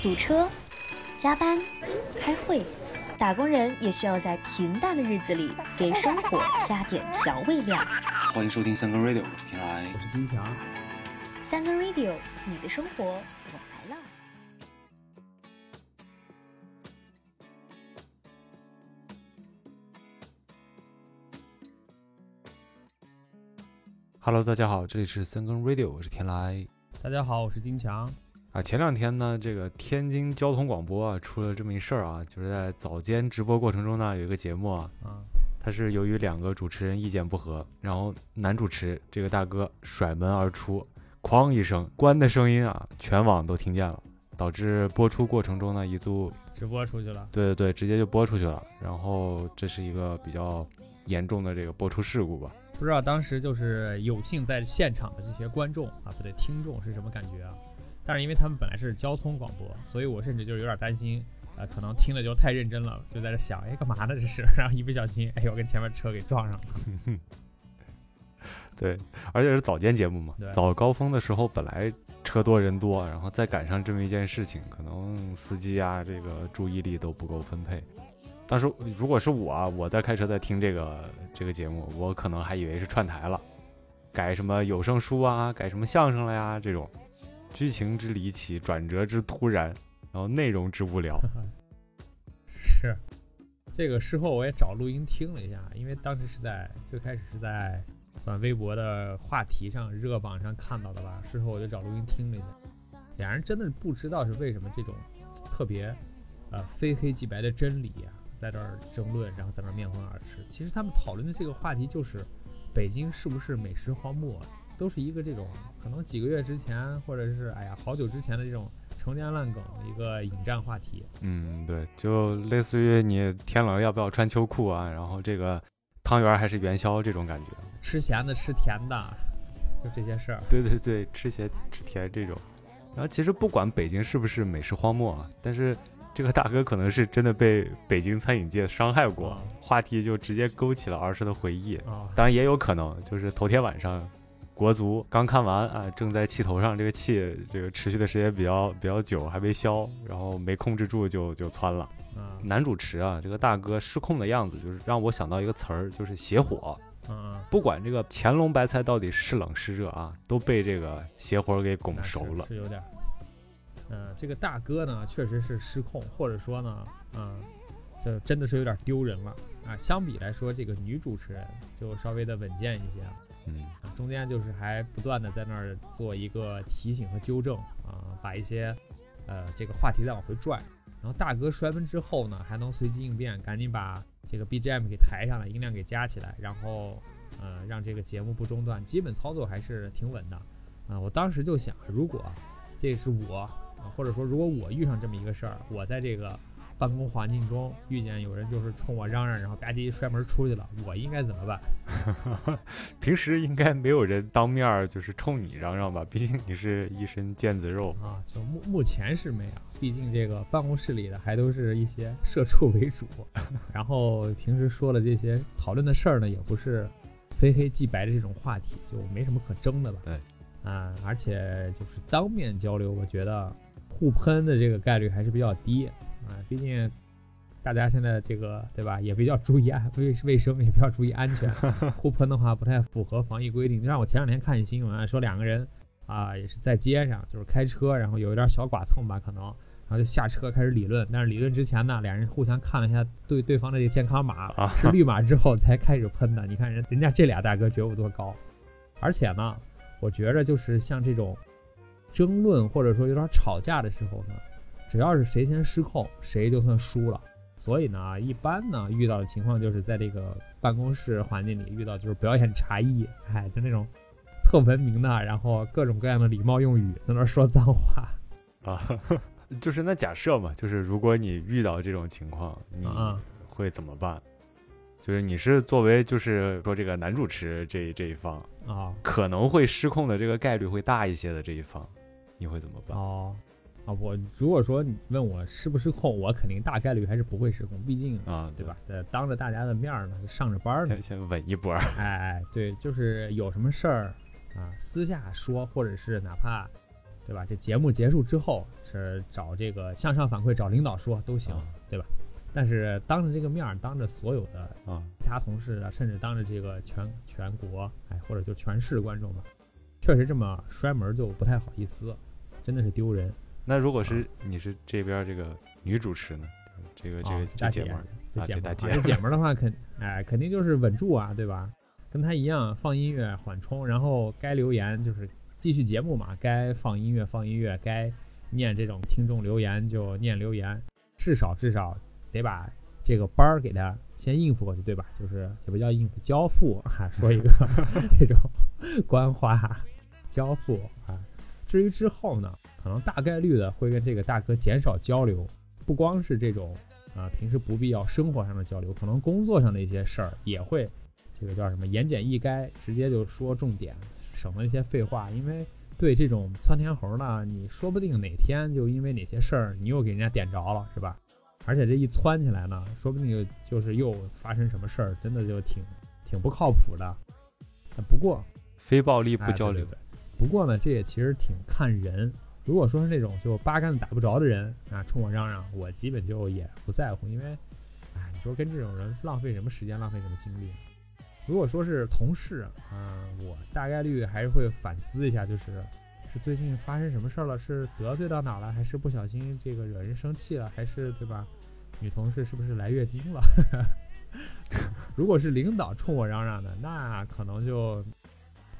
堵车、加班、开会，打工人也需要在平淡的日子里给生活加点调味料。欢迎收听三更 radio，我是天来，我是金强。三更 radio，你的生活我来了。Hello，大家好，这里是三更 radio，我是天来。大家好，我是金强。啊，前两天呢，这个天津交通广播啊出了这么一事儿啊，就是在早间直播过程中呢，有一个节目啊，啊，它是由于两个主持人意见不合，然后男主持这个大哥甩门而出，哐一声关的声音啊，全网都听见了，导致播出过程中呢一度直播出去了。对对对，直接就播出去了，然后这是一个比较严重的这个播出事故吧。不知道当时就是有幸在现场的这些观众啊，不对，听众是什么感觉啊？但是因为他们本来是交通广播，所以我甚至就是有点担心，呃，可能听的就太认真了，就在这想，哎，干嘛呢这是？然后一不小心，哎我，跟前面车给撞上了。对，而且是早间节目嘛，早高峰的时候本来车多人多，然后再赶上这么一件事情，可能司机啊这个注意力都不够分配。当时如果是我啊，我在开车在听这个这个节目，我可能还以为是串台了，改什么有声书啊，改什么相声了呀这种，剧情之离奇，转折之突然，然后内容之无聊。是，这个事后我也找录音听了一下，因为当时是在最开始是在算微博的话题上热榜上看到的吧，事后我就找录音听了一下，俩人真的不知道是为什么这种特别呃非黑即白的真理啊，在这儿争论，然后在那儿面红耳赤。其实他们讨论的这个话题就是北京是不是美食荒漠，都是一个这种可能几个月之前或者是哎呀好久之前的这种陈年烂梗的一个引战话题。嗯，对，就类似于你天冷要不要穿秋裤啊，然后这个汤圆还是元宵这种感觉。吃咸的吃甜的，就这些事儿。对对对，吃咸吃甜这种。然后其实不管北京是不是美食荒漠啊，但是这个大哥可能是真的被北京餐饮界伤害过，啊话题就直接勾起了儿时的回忆。啊，当然也有可能就是头天晚上。国足刚看完啊，正在气头上，这个气这个持续的时间比较比较久，还没消，然后没控制住就就窜了。啊，男主持啊，这个大哥失控的样子，就是让我想到一个词儿，就是邪火。嗯，不管这个乾隆白菜到底是冷是热啊，都被这个邪火给拱熟了。是有点儿。嗯，这个大哥呢，确实是失控，或者说呢，嗯，这真的是有点丢人了啊。相比来说，这个女主持人就稍微的稳健一些了。嗯，中间就是还不断的在那儿做一个提醒和纠正啊，把一些呃这个话题再往回拽。然后大哥摔门之后呢，还能随机应变，赶紧把这个 BGM 给抬上来，音量给加起来，然后呃让这个节目不中断，基本操作还是挺稳的。啊，我当时就想，如果这是我啊，或者说如果我遇上这么一个事儿，我在这个办公环境中遇见有人就是冲我嚷嚷，然后吧唧摔门出去了，我应该怎么办？平时应该没有人当面儿就是冲你嚷嚷吧？毕竟你是一身腱子肉。啊，就目目前是没有，毕竟这个办公室里的还都是一些社畜为主，然后平时说了这些讨论的事儿呢，也不是非黑即白的这种话题，就没什么可争的了。对，啊，而且就是当面交流，我觉得互喷的这个概率还是比较低啊，毕竟。大家现在这个对吧，也比较注意安卫卫生，也比较注意安全。互喷的话不太符合防疫规定。让我前两天看一新闻啊，说两个人啊也是在街上，就是开车，然后有一点小剐蹭吧，可能，然后就下车开始理论。但是理论之前呢，俩人互相看了一下对对方的这个健康码啊是绿码之后才开始喷的。你看人人家这俩大哥觉悟多高，而且呢，我觉着就是像这种争论或者说有点吵架的时候呢，只要是谁先失控，谁就算输了。所以呢，一般呢遇到的情况就是在这个办公室环境里遇到就是表演茶艺，哎，就那种特文明的，然后各种各样的礼貌用语在那说脏话啊，就是那假设嘛，就是如果你遇到这种情况，你啊。会怎么办？就是你是作为就是说这个男主持这这一方，啊可能会失控的这个概率会大一些的这一方，你会怎么办？哦啊！我如果说你问我失不失控，我肯定大概率还是不会失控，毕竟啊，对吧？呃，当着大家的面儿呢，上着班儿呢，先先稳一波儿，哎哎，对，就是有什么事儿啊，私下说，或者是哪怕对吧？这节目结束之后是找这个向上反馈，找领导说都行，啊对吧？但是当着这个面儿，当着所有的啊，其他同事啊，甚至当着这个全全国，哎，或者就全市观众吧，确实这么摔门就不太好意思，真的是丢人。那如果是你是这边这个女主持呢？这个这个这姐们儿，这姐大姐这姐们儿的话肯哎肯定就是稳住啊，对吧？跟她一样放音乐缓冲，然后该留言就是继续节目嘛，该放音乐放音乐，该念这种听众留言就念留言，至少至少得把这个班儿给他先应付过去，对吧？就是也不叫应付，交付啊，说一个 这种官话，交付啊。至于之后呢，可能大概率的会跟这个大哥减少交流，不光是这种啊平时不必要生活上的交流，可能工作上的一些事儿也会，这个叫什么言简意赅，直接就说重点，省了一些废话。因为对这种窜天猴呢，你说不定哪天就因为哪些事儿，你又给人家点着了，是吧？而且这一窜起来呢，说不定就就是又发生什么事儿，真的就挺挺不靠谱的。不过非暴力不交流哎对对。对不过呢，这也其实挺看人。如果说是那种就八竿子打不着的人啊，冲我嚷嚷，我基本就也不在乎，因为，哎，你说跟这种人浪费什么时间，浪费什么精力？如果说是同事啊、我大概率还是会反思一下，就是是最近发生什么事儿了，是得罪到哪了，还是不小心这个惹人生气了，还是对吧？女同事是不是来月经了？如果是领导冲我嚷嚷的，那可能就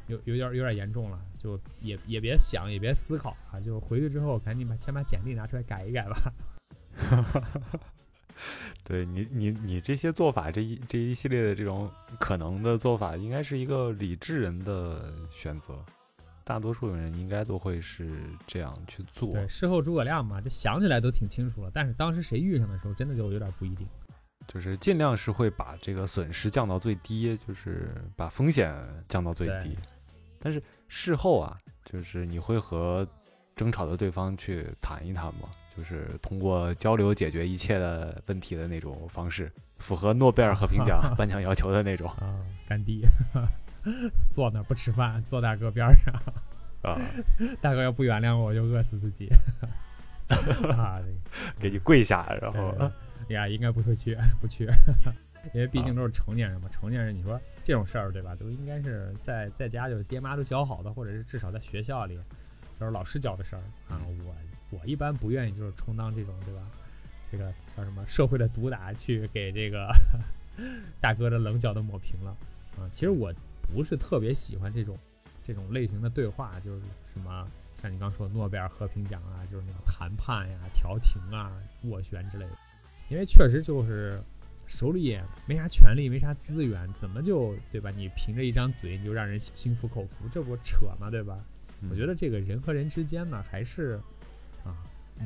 有有点有点严重了，就也也别想，也别思考啊，就回去之后赶紧把先把简历拿出来改一改吧。对你，你你这些做法，这一这一系列的这种可能的做法，应该是一个理智人的选择。大多数人应该都会是这样去做。对，事后诸葛亮嘛，这想起来都挺清楚了，但是当时谁遇上的时候，真的就有点不一定。就是尽量是会把这个损失降到最低，就是把风险降到最低对。但是事后啊，就是你会和争吵的对方去谈一谈吗，就是通过交流解决一切的问题的那种方式，符合诺贝尔和平奖 颁奖要求的那种啊，干爹 坐那儿不吃饭，坐大哥边儿上，啊，大哥要不原谅我，我就饿死自己。啊，给你跪下，然后呃呀，应该不会去，不去，因为毕竟都是成年人嘛。成年人，你说这种事儿，对吧？都应该是在在家就是爹妈都教好的，或者是至少在学校里都是老师教的事儿啊。我我一般不愿意就是充当这种，对吧？这个叫什么社会的毒打，去给这个 大哥的棱角都抹平了啊。其实我不是特别喜欢这种这种类型的对话，就是什么。像你刚说的诺贝尔和平奖啊，就是那种谈判呀、调停啊、斡旋之类的，因为确实就是手里也没啥权利，没啥资源，怎么就对吧？你凭着一张嘴你就让人心服口服，这不扯吗？对吧？我觉得这个人和人之间呢，还是啊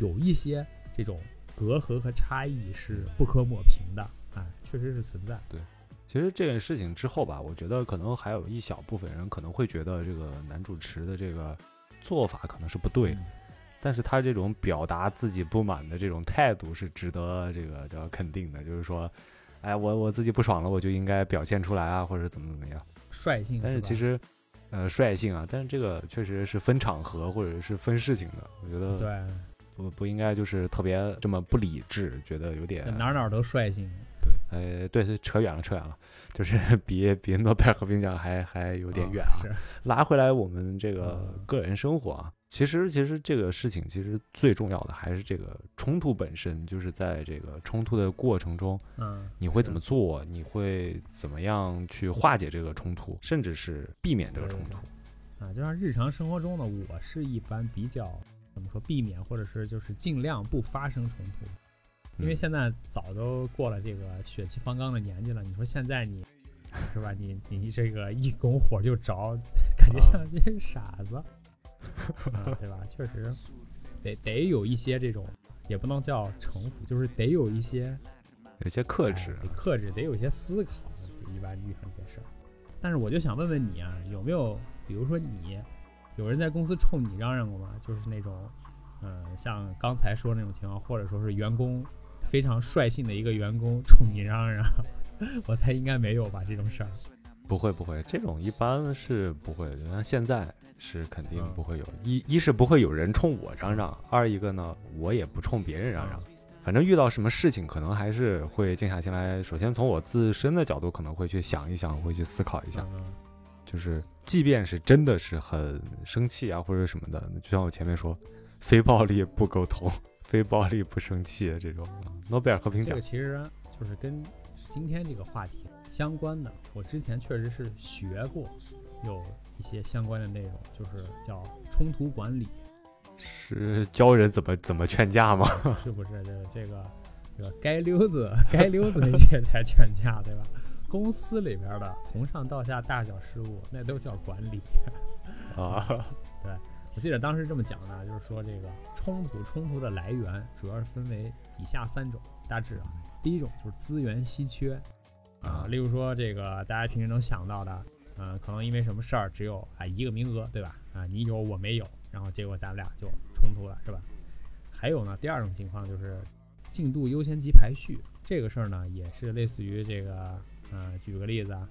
有一些这种隔阂和差异是不可抹平的，哎，确实是存在。对其实这件事情之后吧，我觉得可能还有一小部分人可能会觉得这个男主持的这个做法可能是不对，嗯但是他这种表达自己不满的这种态度是值得这个叫肯定的，就是说，哎，我我自己不爽了，我就应该表现出来啊，或者怎么怎么样。率性，但是其实，呃，率性啊，但是这个确实是分场合或者是分事情的，我觉得对，不不应该就是特别这么不理智，觉得有点哪儿哪儿都率性。对，呃，对对，扯远了，扯远了，就是 比比诺贝尔和平奖还还有点远啊。是拉回来我们这个嗯个人生活啊，其实其实这个事情其实最重要的还是这个冲突本身，就是在这个冲突的过程中，嗯，你会怎么做？你会怎么样去化解这个冲突，甚至是避免这个冲突？啊，就像日常生活中呢，我是一般比较怎么说避免，或者是就是尽量不发生冲突，因为嗯现在早都过了这个血气方刚的年纪了。你说现在你是吧？你你这个一拱火就着，感觉像这傻子，啊，对吧？确实得得有一些这种，也不能叫城府，就是得有一些有些克哎制，得克制，得有一些思考。一般遇上这些事儿，但是我就想问问你啊，有没有比如说你有人在公司冲你嚷嚷过吗？就是那种，嗯、像刚才说那种情况，或者说是员工非常率性的一个员工冲你嚷嚷，我猜应该没有吧这种事儿。不会不会，这种一般是不会的。像现在是肯定不会有，一一是不会有人冲我嚷嚷，二一个呢，我也不冲别人嚷嚷。反正遇到什么事情，可能还是会静下心来。首先从我自身的角度，可能会去想一想，会去思考一下。就是，即便是真的是很生气啊，或者什么的，就像我前面说，非暴力不沟通，非暴力不生气这种。诺贝尔和平奖，这个其实就是跟今天这个话题相关的。我之前确实是学过，有一些相关的内容，就是叫冲突管理。是教人怎么怎么劝架吗？是不是这个这个这个该溜子 该溜子那些才劝架对吧？公司里边的从上到下大小事务那都叫管理 啊。对我记得当时这么讲的，就是说这个冲突冲突的来源主要是分为以下三种，大致啊，第一种就是资源稀缺啊，例如说这个大家平时能想到的，嗯，可能因为什么事儿只有啊一个名额对吧？啊，你有我没有。然后结果咱俩就冲突了，是吧？还有呢，第二种情况就是进度优先级排序这个事儿呢，也是类似于这个，呃，举个例子啊，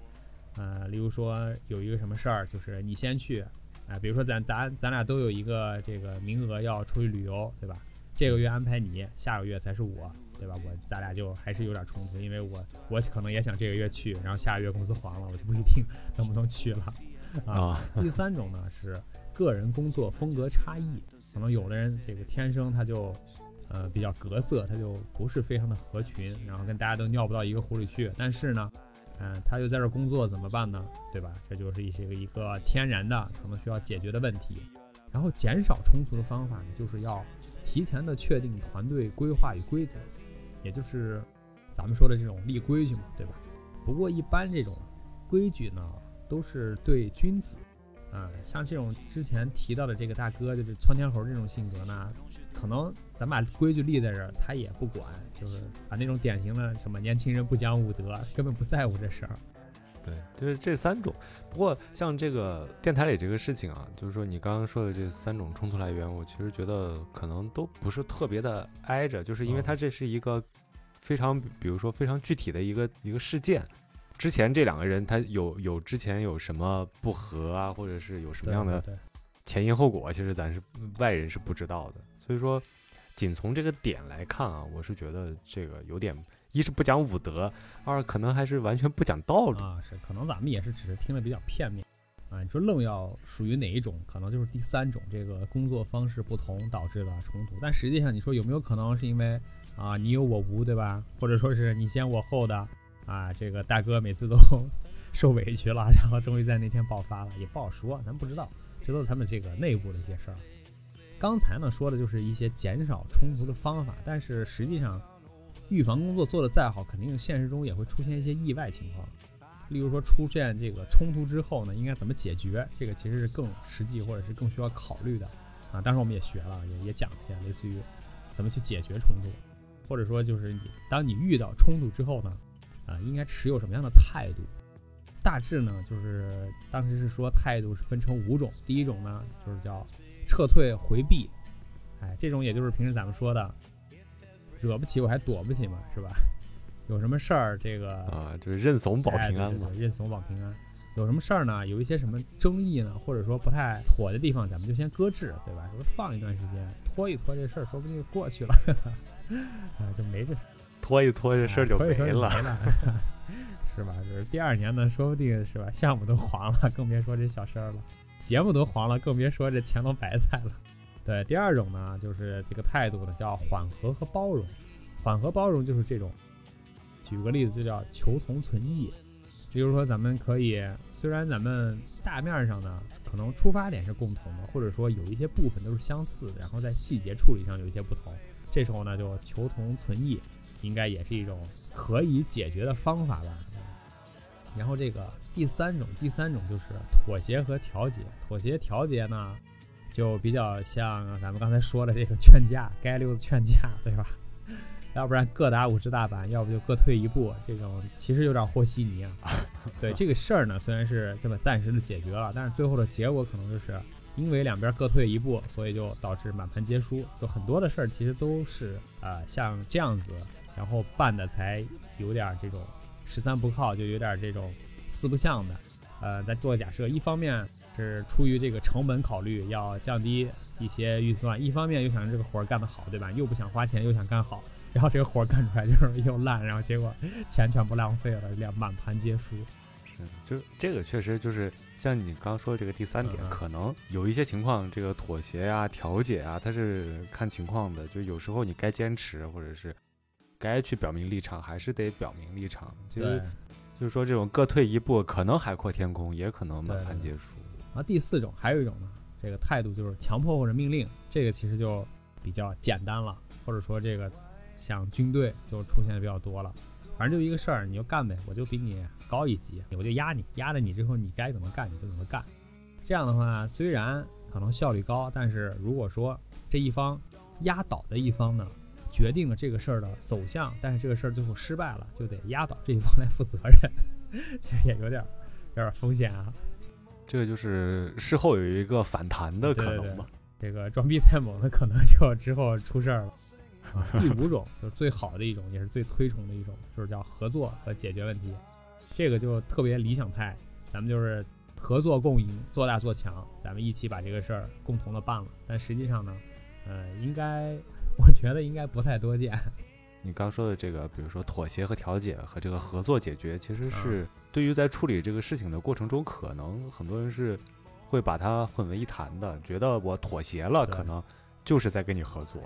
呃，例如说有一个什么事儿，就是你先去，啊，比如说咱咱咱俩都有一个这个名额要出去旅游，对吧？这个月安排你，下个月才是我，对吧？我咱俩就还是有点冲突，因为我我可能也想这个月去，然后下个月公司黄了，我就不一定能不能去了啊。第三种呢是。个人工作风格差异，可能有的人这个天生他就，呃，比较格色，他就不是非常的合群，然后跟大家都尿不到一个壶里去。但是呢，嗯，他就在这工作，怎么办呢？对吧？这就是一些个一个天然的可能需要解决的问题。然后减少冲突的方法呢，就是要提前的确定团队规划与规则，也就是咱们说的这种立规矩嘛，对吧？不过一般这种规矩呢，都是对君子。嗯，像这种之前提到的这个大哥，就是窜天猴这种性格呢，可能咱把规矩立在这儿，他也不管，就是把那种典型的什么年轻人不讲武德，根本不在乎这事儿。对，就是这三种。不过像这个电台里这个事情啊，就是说你刚刚说的这三种冲突来源，我其实觉得可能都不是特别的挨着，就是因为它这是一个非常，比如说非常具体的一个一个事件。之前这两个人他有有之前有什么不和啊，或者是有什么样的前因后果，其实咱是外人是不知道的。所以说，仅从这个点来看啊，我是觉得这个有点一是不讲武德，二可能还是完全不讲道理啊。是，可能咱们也是只是听的比较片面啊。你说愣要属于哪一种，可能就是第三种，这个工作方式不同导致的冲突。但实际上，你说有没有可能是因为啊你有我无，对吧？或者说是你先我后的？啊，这个大哥每次都 受委屈了，然后终于在那天爆发了，也不好说，咱不知道，这都是他们这个内部的一些事儿。刚才呢说的就是一些减少冲突的方法，但是实际上，预防工作做得再好，肯定现实中也会出现一些意外情况。例如说出现这个冲突之后呢，应该怎么解决？这个其实是更实际或者是更需要考虑的啊。当时我们也学了，也也讲了一下，类似于怎么去解决冲突，或者说就是你当你遇到冲突之后呢？啊，应该持有什么样的态度？大致呢，就是当时是说态度是分成五种。第一种呢，就是叫撤退回避，哎，这种也就是平时咱们说的，惹不起我还躲不起嘛，是吧？有什么事儿这个啊，就是认怂保平安嘛，认怂保平安。有什么事儿呢？有一些什么争议呢，或者说不太妥的地方，咱们就先搁置，对吧？说放一段时间，拖一拖这事儿，说不定就过去了，啊，就没这。拖一拖，这事儿就没了，是吧？就是第二年呢，说不定是吧，项目都黄了，更别说这小事儿了；节目都黄了，更别说这乾隆白菜了。对，第二种呢，就是这个态度呢，叫缓和和包容。缓和包容就是这种，举个例子，就叫求同存异。比如说，咱们可以，虽然咱们大面上呢，可能出发点是共同的，或者说有一些部分都是相似的，然后在细节处理上有一些不同，这时候呢，就求同存异。应该也是一种可以解决的方法吧。然后这个第三种，第三种就是妥协和调节。妥协调节呢，就比较像咱们刚才说的这个劝架，该溜子劝架，对吧？要不然各打五十大板，要不就各退一步。这种其实有点和稀泥啊。对这个事儿呢，虽然是这么暂时的解决了，但是最后的结果可能就是因为两边各退一步，所以就导致满盘皆输。就很多的事儿其实都是啊，像这样子。然后办的才有点这种十三不靠，就有点这种四不像的。呃，咱做个假设，一方面是出于这个成本考虑，要降低一些预算；一方面又想这个活儿干得好，对吧？又不想花钱，又想干好，然后这个活儿干出来就是又烂，然后结果钱全部浪费了，两满盘皆输。是，就这个确实就是像你刚刚说的这个第三点，可能有一些情况，这个妥协啊、调解啊，它是看情况的。就有时候你该坚持，或者是该去表明立场，还是得表明立场。其对实，就是说这种各退一步，可能海阔天空，也可能满盘皆输。然后第四种还有一种呢，这个态度就是强迫或者命令，这个其实就比较简单了，或者说这个像军队就出现的比较多了。反正就一个事儿，你就干呗，我就比你高一级，我就压你，压着你之后，你该怎么干你就怎么干。这样的话，虽然可能效率高，但是如果说这一方压倒的一方呢，决定了这个事儿的走向，但是这个事儿最后失败了，就得压倒这一方来负责任，其实也有点有点风险啊。这个就是事后有一个反弹的可能嘛。这个装逼太猛了，可能就之后出事儿了。啊第五种就是最好的一种，也是最推崇的一种，就是叫合作和解决问题。这个就特别理想派，咱们就是合作共赢，做大做强，咱们一起把这个事儿共同的办了。但实际上呢，呃，应该我觉得应该不太多见。你刚说的这个，比如说妥协和调解和这个合作解决，其实嗯是对于在处理这个事情的过程中，可能很多人是会把它混为一谈的，觉得我妥协了，可能就是在跟你合作，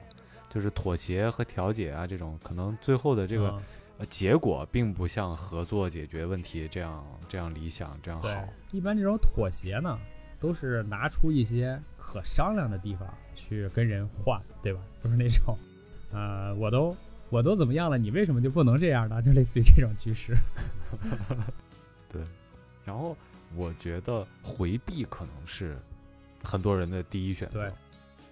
就是妥协和调解啊，这种可能最后的这个结果，并不像合作解决问题这样这样理想这样好。，一般这种妥协呢，都是拿出一些可商量的地方去跟人换，对吧？就是那种，呃，我都我都怎么样了，你为什么就不能这样呢？就类似于这种趋势。然后我觉得回避可能是很多人的第一选择，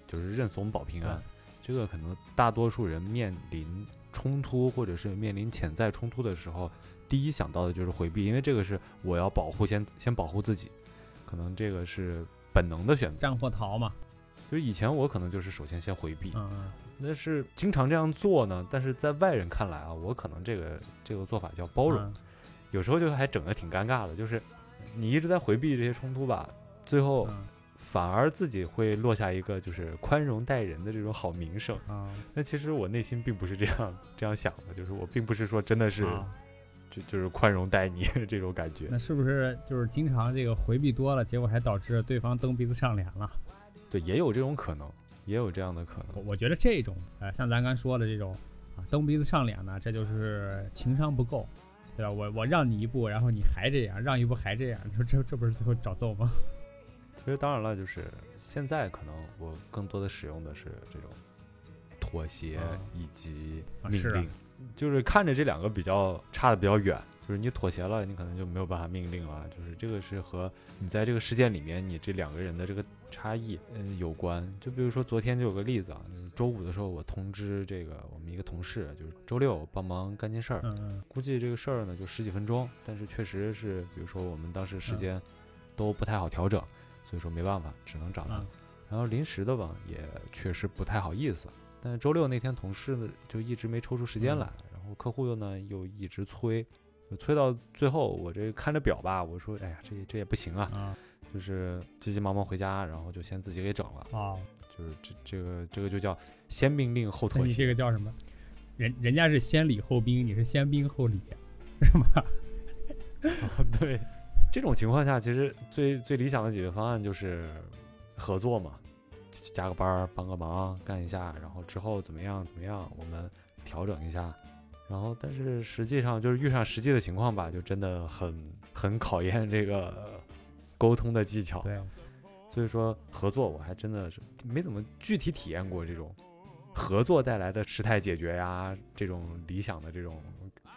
就是认怂保平安。这个可能大多数人面临冲突或者是面临潜在冲突的时候，第一想到的就是回避，因为这个是我要保护先先保护自己，可能这个是本能的选择。战或逃嘛，就是以前我可能就是首先先回避，嗯嗯，是经常这样做呢，但是在外人看来啊，我可能这个这个做法叫包容。嗯有时候就还整的挺尴尬的，就是你一直在回避这些冲突吧，最后嗯反而自己会落下一个就是宽容待人的这种好名声。啊但其实我内心并不是这样这样想的，就是我并不是说真的是啊就就是宽容待你 这种感觉。那是不是就是经常这个回避多了，结果还导致对方蹬鼻子上脸了？对，也有这种可能，也有这样的可能。我我觉得这种，呃，像咱刚说的这种啊，蹬鼻子上脸呢，这就是情商不够，对吧？我我让你一步，然后你还这样，让一步还这样，你说这这不是最后找揍吗？其实当然了，就是现在可能我更多的使用的是这种妥协啊以及命令，就是看着这两个比较差的比较远。就是你妥协了，你可能就没有办法命令了。就是这个是和你在这个事件里面你这两个人的这个差异，嗯，有关。就比如说昨天就有个例子啊，就是周五的时候我通知这个我们一个同事，就是周六帮忙干件事儿，估计这个事儿呢就十几分钟，但是确实是，比如说我们当时时嗯间都不太好调整，所以说没办法，只能找他。嗯然后临时的吧，也确实不太好意思。但是周六那天同事呢就一直没抽出时间嗯来，然后客户又呢又一直催，就催到最后，我这看着表吧，我说，哎呀，这这也不行啊，啊就是急急忙忙回家，然后就先自己给整了，啊，就是这这个这个就叫先命令后那你这。个叫什么？人人家是先礼后兵，你是先兵后礼，是吗？对，这种情况下，其实最最理想的解决方案就是合作嘛，加个班儿帮个忙干一下，然后之后怎么样怎么样，我们调整一下。然后，但是实际上就是遇上实际的情况吧，就真的很很考验这个沟通的技巧。对，所以说合作，我还真的是没怎么具体体验过这种合作带来的事态解决呀，这种理想的这种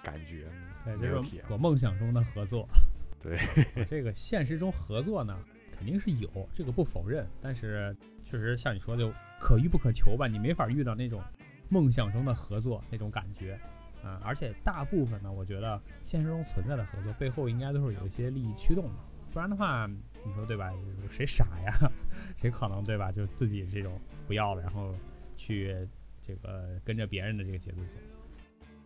感觉。对，没这是有体验我梦想中的合作。对，这个现实中合作呢，肯定是有，这个不否认。但是确实像你说的，就可遇不可求吧，你没法遇到那种梦想中的合作那种感觉。嗯、而且大部分呢，我觉得现实中存在的合作背后应该都是有一些利益驱动的，不然的话，你说对吧？谁傻呀？谁可能对吧？就自己这种不要了，然后去这个跟着别人的这个节奏走。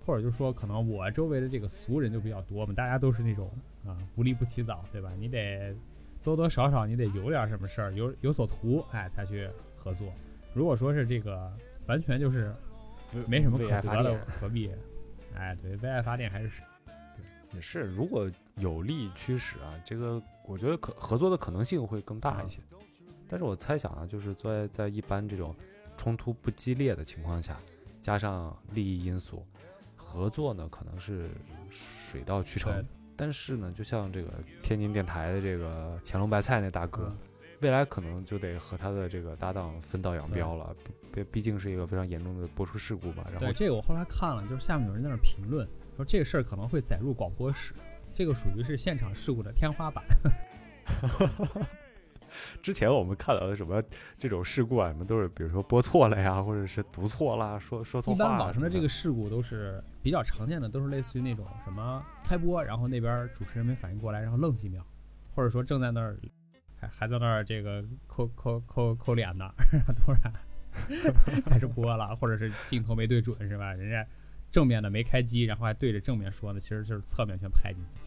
或者就是说，可能我周围的这个俗人就比较多嘛，大家都是那种啊不立不起早，对吧？你得多多少少你得有点什么事儿，有有所图，哎，才去合作。如果说是这个完全就是没什么可得的，何必？哎，对，为爱发电还是对也是，如果有利驱使啊，这个我觉得可合作的可能性会更大一些。但是我猜想啊，就是在在一般这种冲突不激烈的情况下，加上利益因素，合作呢可能是水到渠成。但是呢，就像这个天津电台的这个乾隆白菜那大哥，嗯未来可能就得和他的这个搭档分道扬镳了。毕毕竟是一个非常严重的播出事故嘛。然后对这个我后来看了，就是下面有人在那儿评论说这个事儿可能会载入广播史，这个属于是现场事故的天花板。之前我们看到的什么这种事故啊，什么都是比如说播错了呀，或者是读错了，说说错一。般网上的这个事故都是比较常见的，都是类似于那种什么开播，然后那边主持人没反应过来，然后愣几秒，或者说正在那儿还还在那儿这个抠抠抠抠脸呢，然 后突然 开始播了，或者是镜头没对准是吧？人家正面的没开机，然后还对着正面说呢，其实就是侧面全拍进去。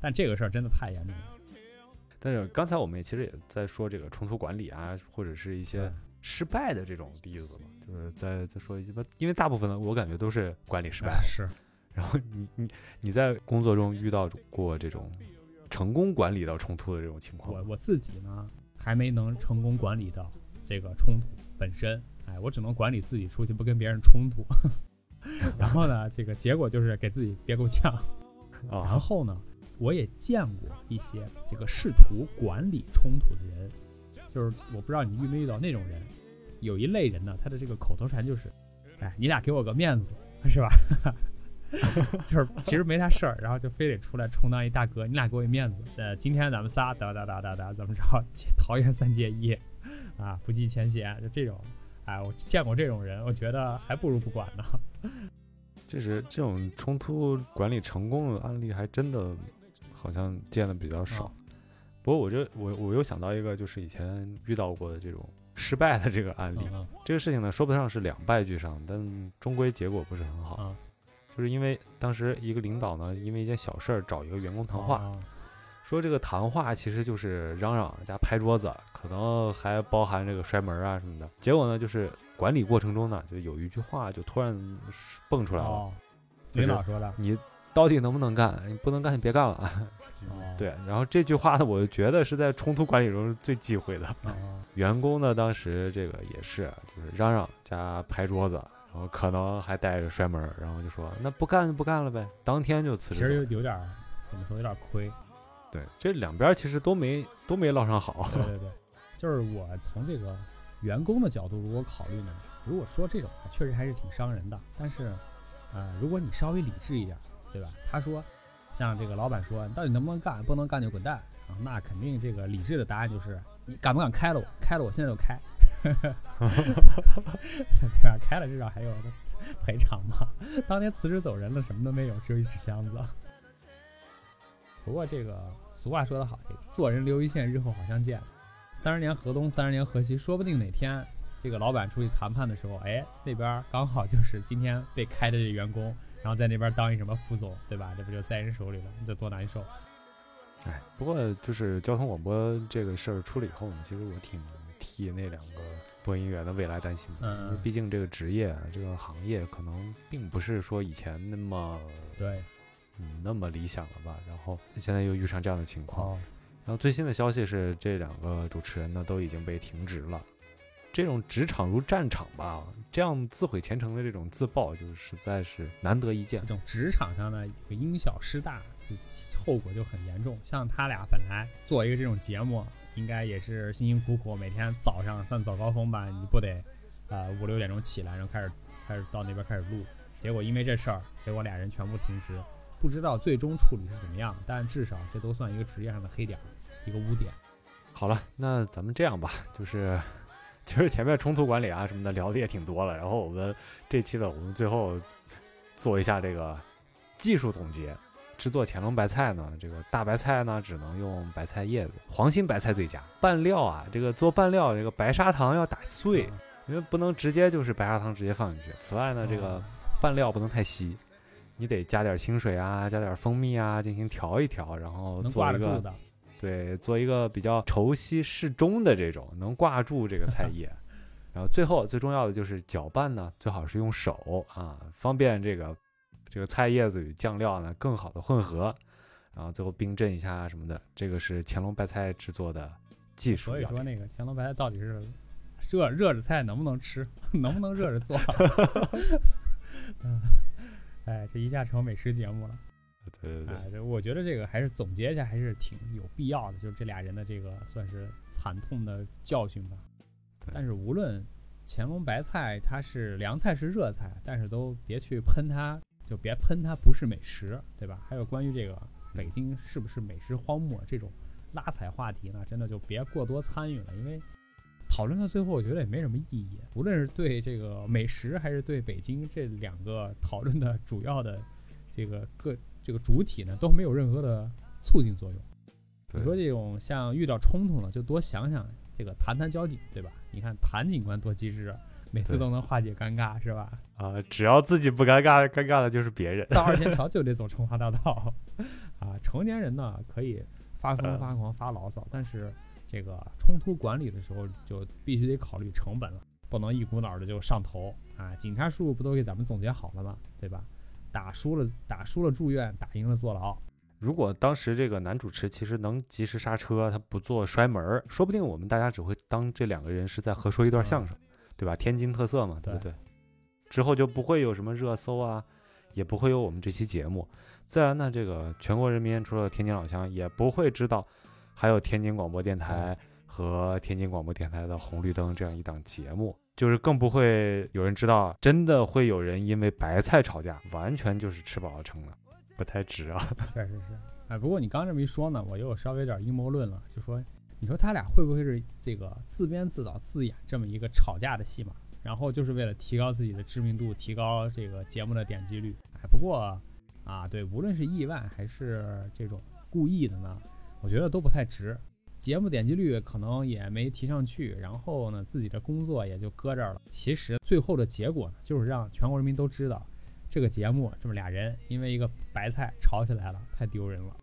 但这个事儿真的太严重了，但是刚才我们也其实也在说这个冲突管理啊，或者是一些失败的这种例子嘛，就是在在说一些吧，因为大部分的，我感觉都是管理失败哎。是然后你你你在工作中遇到过这种成功管理到冲突的这种情况？我我自己呢还没能成功管理到这个冲突本身，哎，我只能管理自己出去不跟别人冲突。然后呢，这个结果就是给自己憋够呛。然啊，后呢，我也见过一些这个试图管理冲突的人，就是我不知道你遇没遇到那种人。有一类人呢，他的这个口头禅就是：“哎，你俩给我个面子，是吧？” 就是其实没啥事儿，然后就非得出来充当一大哥，你俩给我一面子。呃，今天咱们仨哒哒哒哒哒怎么着？桃园三结义啊，不计前嫌，就这种。哎，我见过这种人，我觉得还不如不管呢。这是这种冲突管理成功的案例，还真的好像见的比较少。啊不过我这我我又想到一个，就是以前遇到过的这种失败的这个案例。嗯这个事情呢，说不上是两败俱伤，但终归结果不是很好。嗯就是因为当时一个领导呢，因为一件小事儿找一个员工谈话，啊说这个谈话其实就是嚷嚷加拍桌子，可能还包含这个摔门啊什么的。结果呢，就是管理过程中呢，就有一句话就突然蹦出来了：领导说的。你到底能不能干？你不能干，你别干了。哦，对，然后这句话呢，我觉得是在冲突管理中是最忌讳的。哦，员工呢，当时这个也是，就是嚷嚷加拍桌子，然后可能还带着摔门儿，然后就说那不干就不干了呗，当天就辞职其实有点儿怎么说，有点儿亏。对，这两边其实都没都没落上好。对对 对，就是我从这个员工的角度如果考虑呢，如果说这种话，确实还是挺伤人的。但是，呃，如果你稍微理智一点，对吧？他说，像这个老板说，你到底能不能干？不能干就滚蛋啊！那肯定这个理智的答案就是，你敢不敢开了我？开了我现在就开，对吧？开了至少还有 赔偿嘛。当年辞职走人了，什么都没有，只有一纸箱子。不过这个俗话说得好，这个做人留一线，日后好相见。三十年河东，三十年河西，说不定哪天这个老板出去谈判的时候，哎，那边刚好就是今天被开的这员工，然后在那边当一什么副总，对吧？这不就在人手里了？这多难受！哎，不过就是交通广播这个事儿出了以后呢，其实我挺替那两个播音员的未来担心的，因为嗯，毕竟这个职业啊，这个行业可能并不是说以前那么对，嗯那么理想了吧。然后现在又遇上这样的情况，哦，然后最新的消息是，这两个主持人呢都已经被停职了。这种职场如战场吧，这样自毁前程的这种自爆，就实在是难得一见这。种职场上的这个因小失大，就后果就很严重。像他俩本来做一个这种节目，应该也是辛辛苦苦，每天早上算早高峰吧，你不得呃五六点钟起来，然后开始开始到那边开始录。结果因为这事儿，结果俩人全部停职，不知道最终处理是怎么样，但至少这都算一个职业上的黑点，一个污点。好了，那咱们这样吧，就是其实 前面冲突管理啊什么的聊的也挺多了，然后我们这期呢，我们最后做一下这个技术总结。制作乾隆白菜呢，这个大白菜呢只能用白菜叶子，黄心白菜最佳。拌料啊，这个做拌料，这个白砂糖要打碎，因为不能直接就是白砂糖直接放进去。此外呢，这个拌料不能太稀，你得加点清水啊，加点蜂蜜啊，进行调一调，然后能做一个挂得住的。对，做一个比较稠稀适中的这种能挂住这个菜叶。然后最后最重要的就是搅拌呢，最好是用手啊，方便这个这个菜叶子与酱料呢更好的混合。然后最后冰镇一下啊什么的，这个是乾隆白菜制作的技术。所以说那个乾隆白菜到底是热热着菜能不能吃，能不能热着做？嗯，哎，这一下成美食节目了。对对对，哎，这我觉得这个还是总结一下，还是挺有必要的，就是这俩人的这个算是惨痛的教训吧。但是无论乾隆白菜它是凉菜是热菜，但是都别去喷它，就别喷它不是美食，对吧？还有关于这个北京是不是美食荒漠这种拉踩话题呢，真的就别过多参与了，因为讨论到最后，我觉得也没什么意义。无论是对这个美食，还是对北京这两个讨论的主要的这个各这个主体呢，都没有任何的促进作用。你说这种像遇到冲突了，就多想想这个谈谈交警，对吧？你看谭警官多机智啊，每次都能化解尴尬，是吧？啊，只要自己不尴尬，尴尬的就是别人。到二仙 桥就得走成华大道 啊！成年人呢可以发疯、嗯发狂、发牢骚，但是这个冲突管理的时候就必须得考虑成本了，不能一股脑的就上头啊！警察叔叔不都给咱们总结好了吗？对吧？打输了打输了住院，打赢了坐牢。如果当时这个男主持其实能及时刹车，他不做摔门儿，说不定我们大家只会当这两个人是在合说一段相声，对吧？天津特色嘛，对不对？之后就不会有什么热搜啊，也不会有我们这期节目。自然呢，这个全国人民除了天津老乡，也不会知道还有天津广播电台和天津广播电台的红绿灯这样一档节目，就是更不会有人知道，真的会有人因为白菜吵架，完全就是吃饱了撑的，不太值啊。确实是，哎，不过你刚这么一说呢，我又稍微有点阴谋论了，就说你说他俩会不会是这个自编自导自演这么一个吵架的戏码，然后就是为了提高自己的知名度，提高这个节目的点击率？哎，不过啊，对，无论是意外还是这种故意的呢，我觉得都不太值。节目点击率可能也没提上去，然后呢，自己的工作也就搁这儿了。其实最后的结果呢，就是让全国人民都知道，这个节目这么俩人因为一个白菜吵起来了，太丢人了。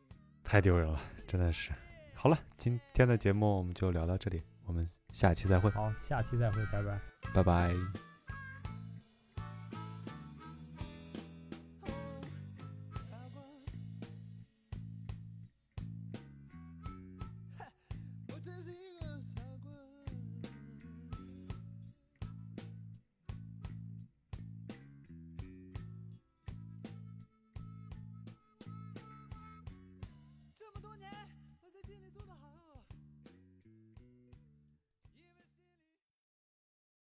太丢人了，真的是。好了，今天的节目我们就聊到这里，我们下期再会，好，下期再会，拜拜。拜拜。